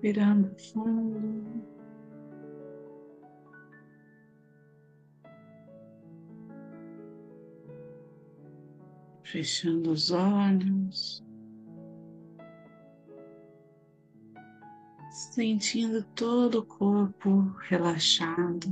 Respirando fundo. Fechando os olhos. Sentindo todo o corpo relaxado.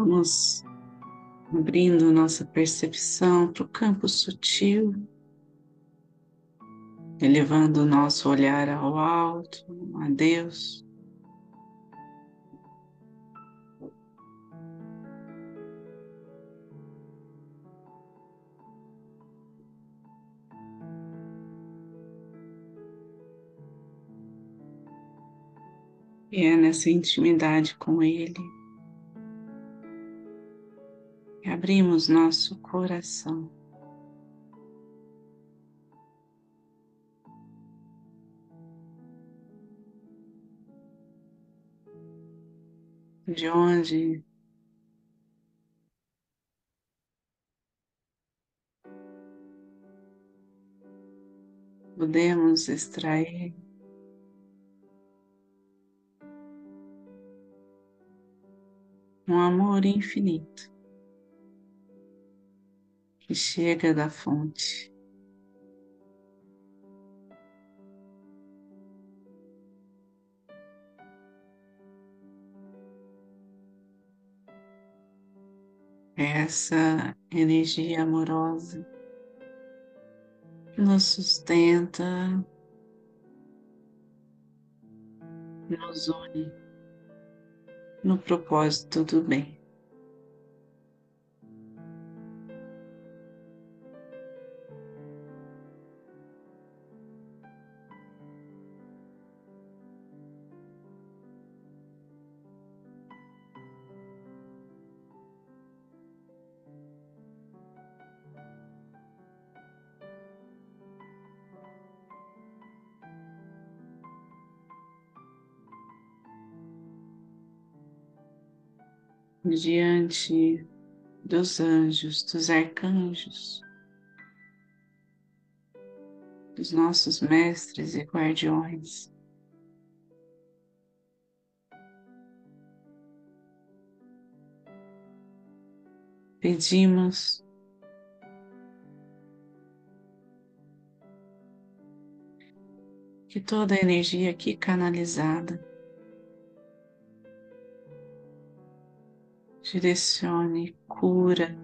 Vamos abrindo nossa percepção para o campo sutil, elevando o nosso olhar ao alto, a Deus. E é nessa intimidade com Ele abrimos nosso coração. De onde? Podemos extrair. Um amor infinito que chega da fonte. Essa energia amorosa nos sustenta, nos une no propósito do bem. Diante dos anjos, dos arcanjos, dos nossos mestres e guardiões. Pedimos que toda a energia aqui canalizada direcione cura,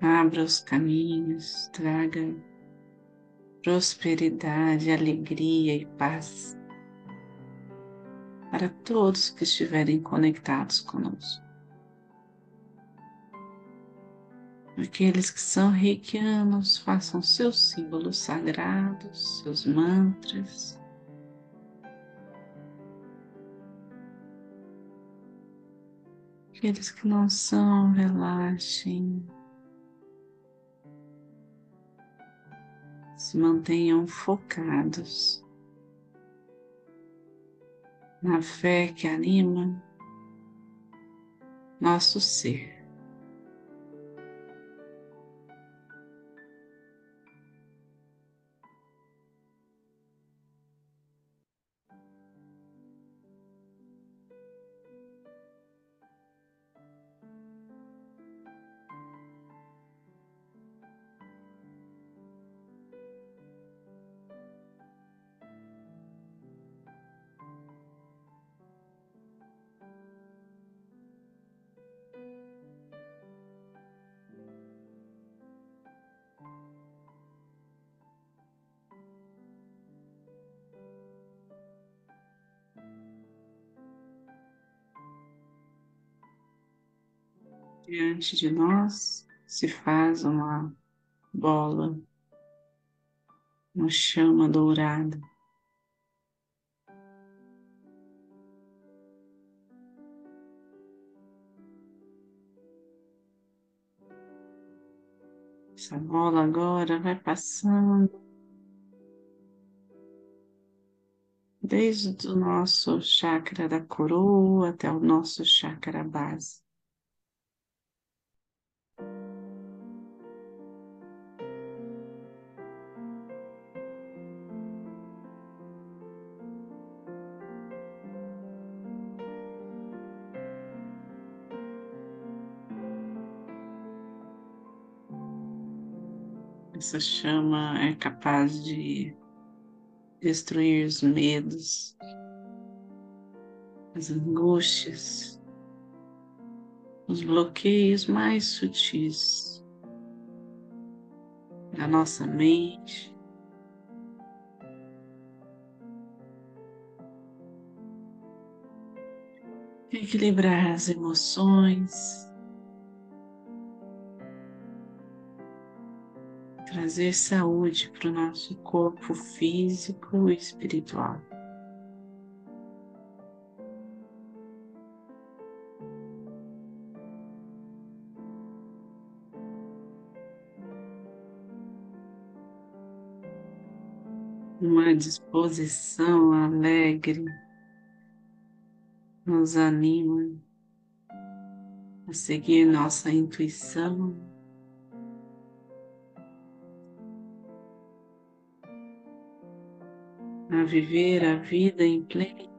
abra os caminhos, traga prosperidade, alegria e paz para todos que estiverem conectados conosco. Aqueles que são reikianos, façam seus símbolos sagrados, seus mantras. Aqueles que não são, relaxem. Se mantenham focados na fé que anima nosso ser. Diante de nós se faz uma bola, uma chama dourada. Essa bola agora vai passando desde o nosso chakra da coroa até o nosso chakra base. Essa chama é capaz de destruir os medos, as angústias, os bloqueios mais sutis da nossa mente. Equilibrar as emoções, trazer saúde para o nosso corpo físico e espiritual. Uma disposição alegre nos anima a seguir nossa intuição a viver a vida em plenitude.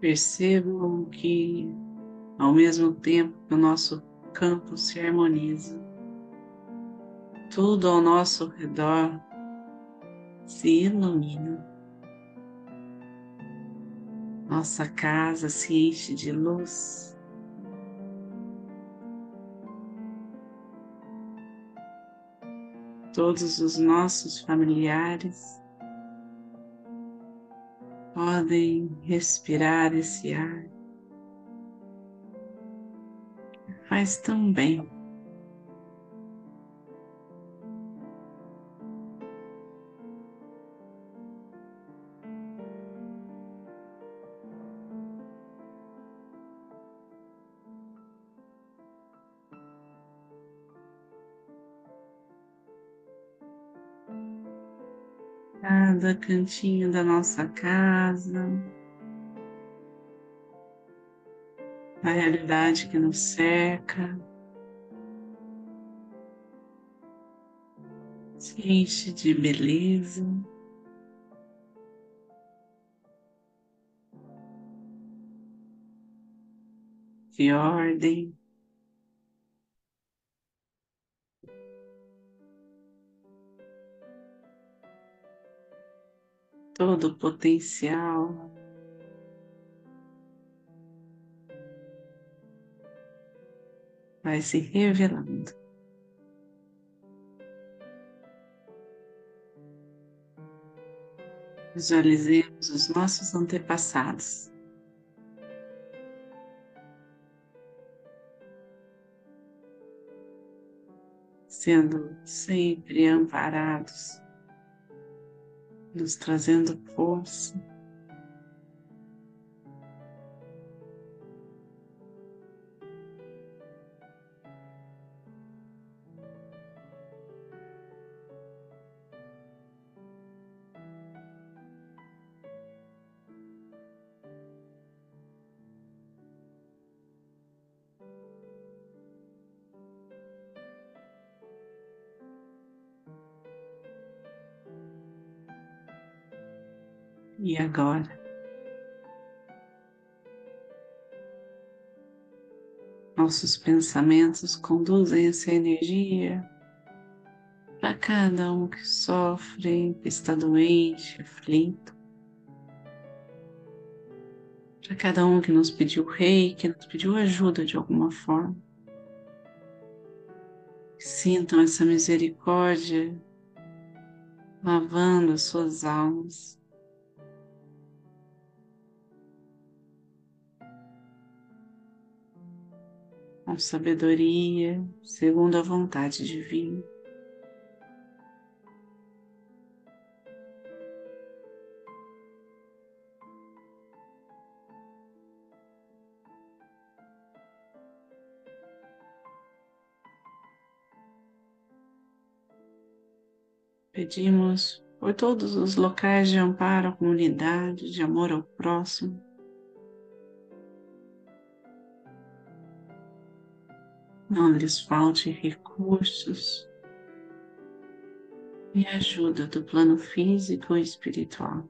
Percebam que, ao mesmo tempo que o nosso campo se harmoniza, tudo ao nosso redor se ilumina. Nossa casa se enche de luz. Todos os nossos familiares podem respirar esse ar. Faz tão bem. Cada cantinho da nossa casa, a realidade que nos cerca, se enche de beleza. De ordem, todo o potencial. Vai se revelando. Visualizemos os nossos antepassados. Sendo sempre amparados nos trazendo força. E agora, nossos pensamentos conduzem essa energia para cada um que sofre, que está doente, aflito. Para cada um que nos pediu rei, que nos pediu ajuda de alguma forma. Sintam essa misericórdia lavando as suas almas. Com sabedoria, segundo a vontade divina. Pedimos por todos os locais de amparo à comunidade, de amor ao próximo. Não lhes falte recursos e ajuda do plano físico e espiritual.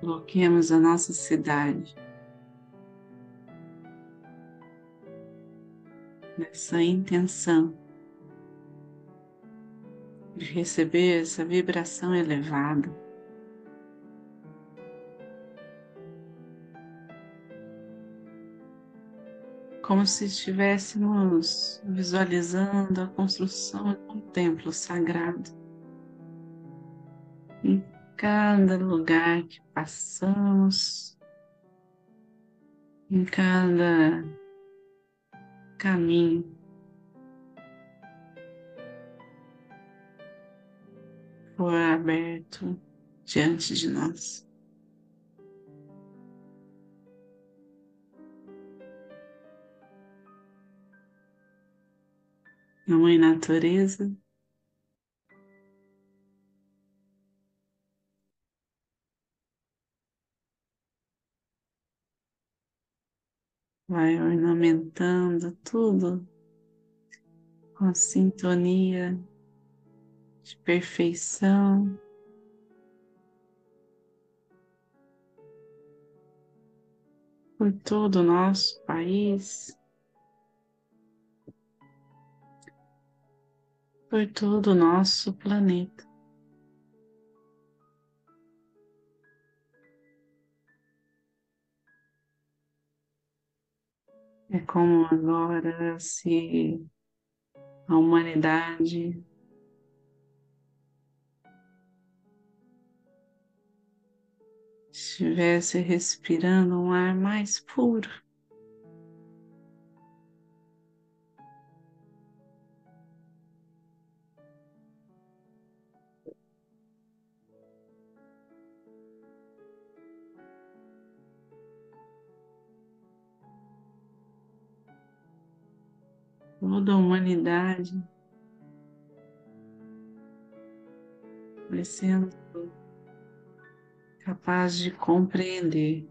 Coloquemos a nossa cidade nessa intenção de receber essa vibração elevada. Como se estivéssemos visualizando a construção de um templo sagrado cada lugar que passamos, em cada caminho. For aberto diante de nós. A Mãe Natureza tudo com a sintonia de perfeição. Por todo o nosso país, por todo o nosso planeta. É como agora se a humanidade estivesse respirando um ar mais puro. Toda a humanidade vai sendo capaz de compreender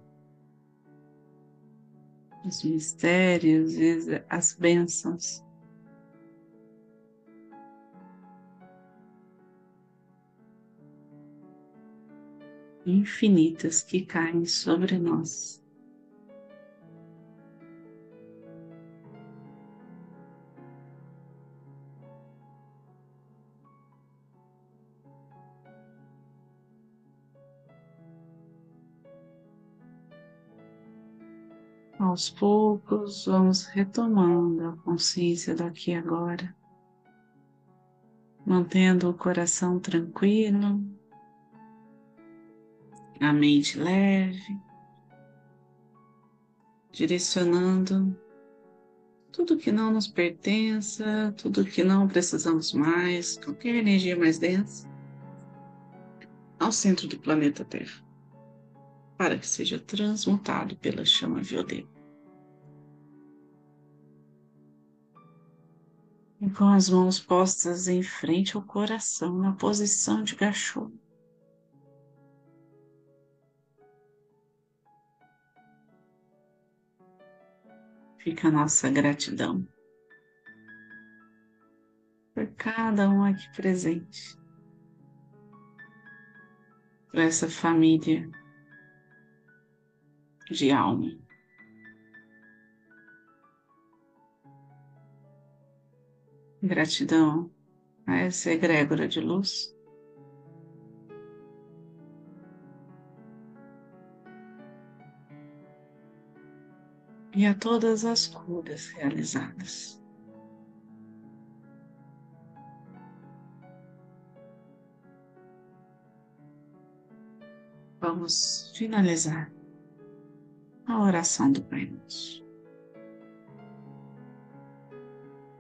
os mistérios e as bênçãos. Infinitas que caem sobre nós. Aos poucos, vamos retomando a consciência do aqui e agora, mantendo o coração tranquilo, a mente leve, direcionando tudo que não nos pertença, tudo que não precisamos mais, qualquer energia mais densa, ao centro do planeta Terra, para que seja transmutado pela chama violeta. E com as mãos postas em frente ao coração, na posição de cachorro. Fica a nossa gratidão por cada um aqui presente, por essa família de alma. Gratidão a essa egrégora de luz. E a todas as curas realizadas. Vamos finalizar a oração do Pai Nosso.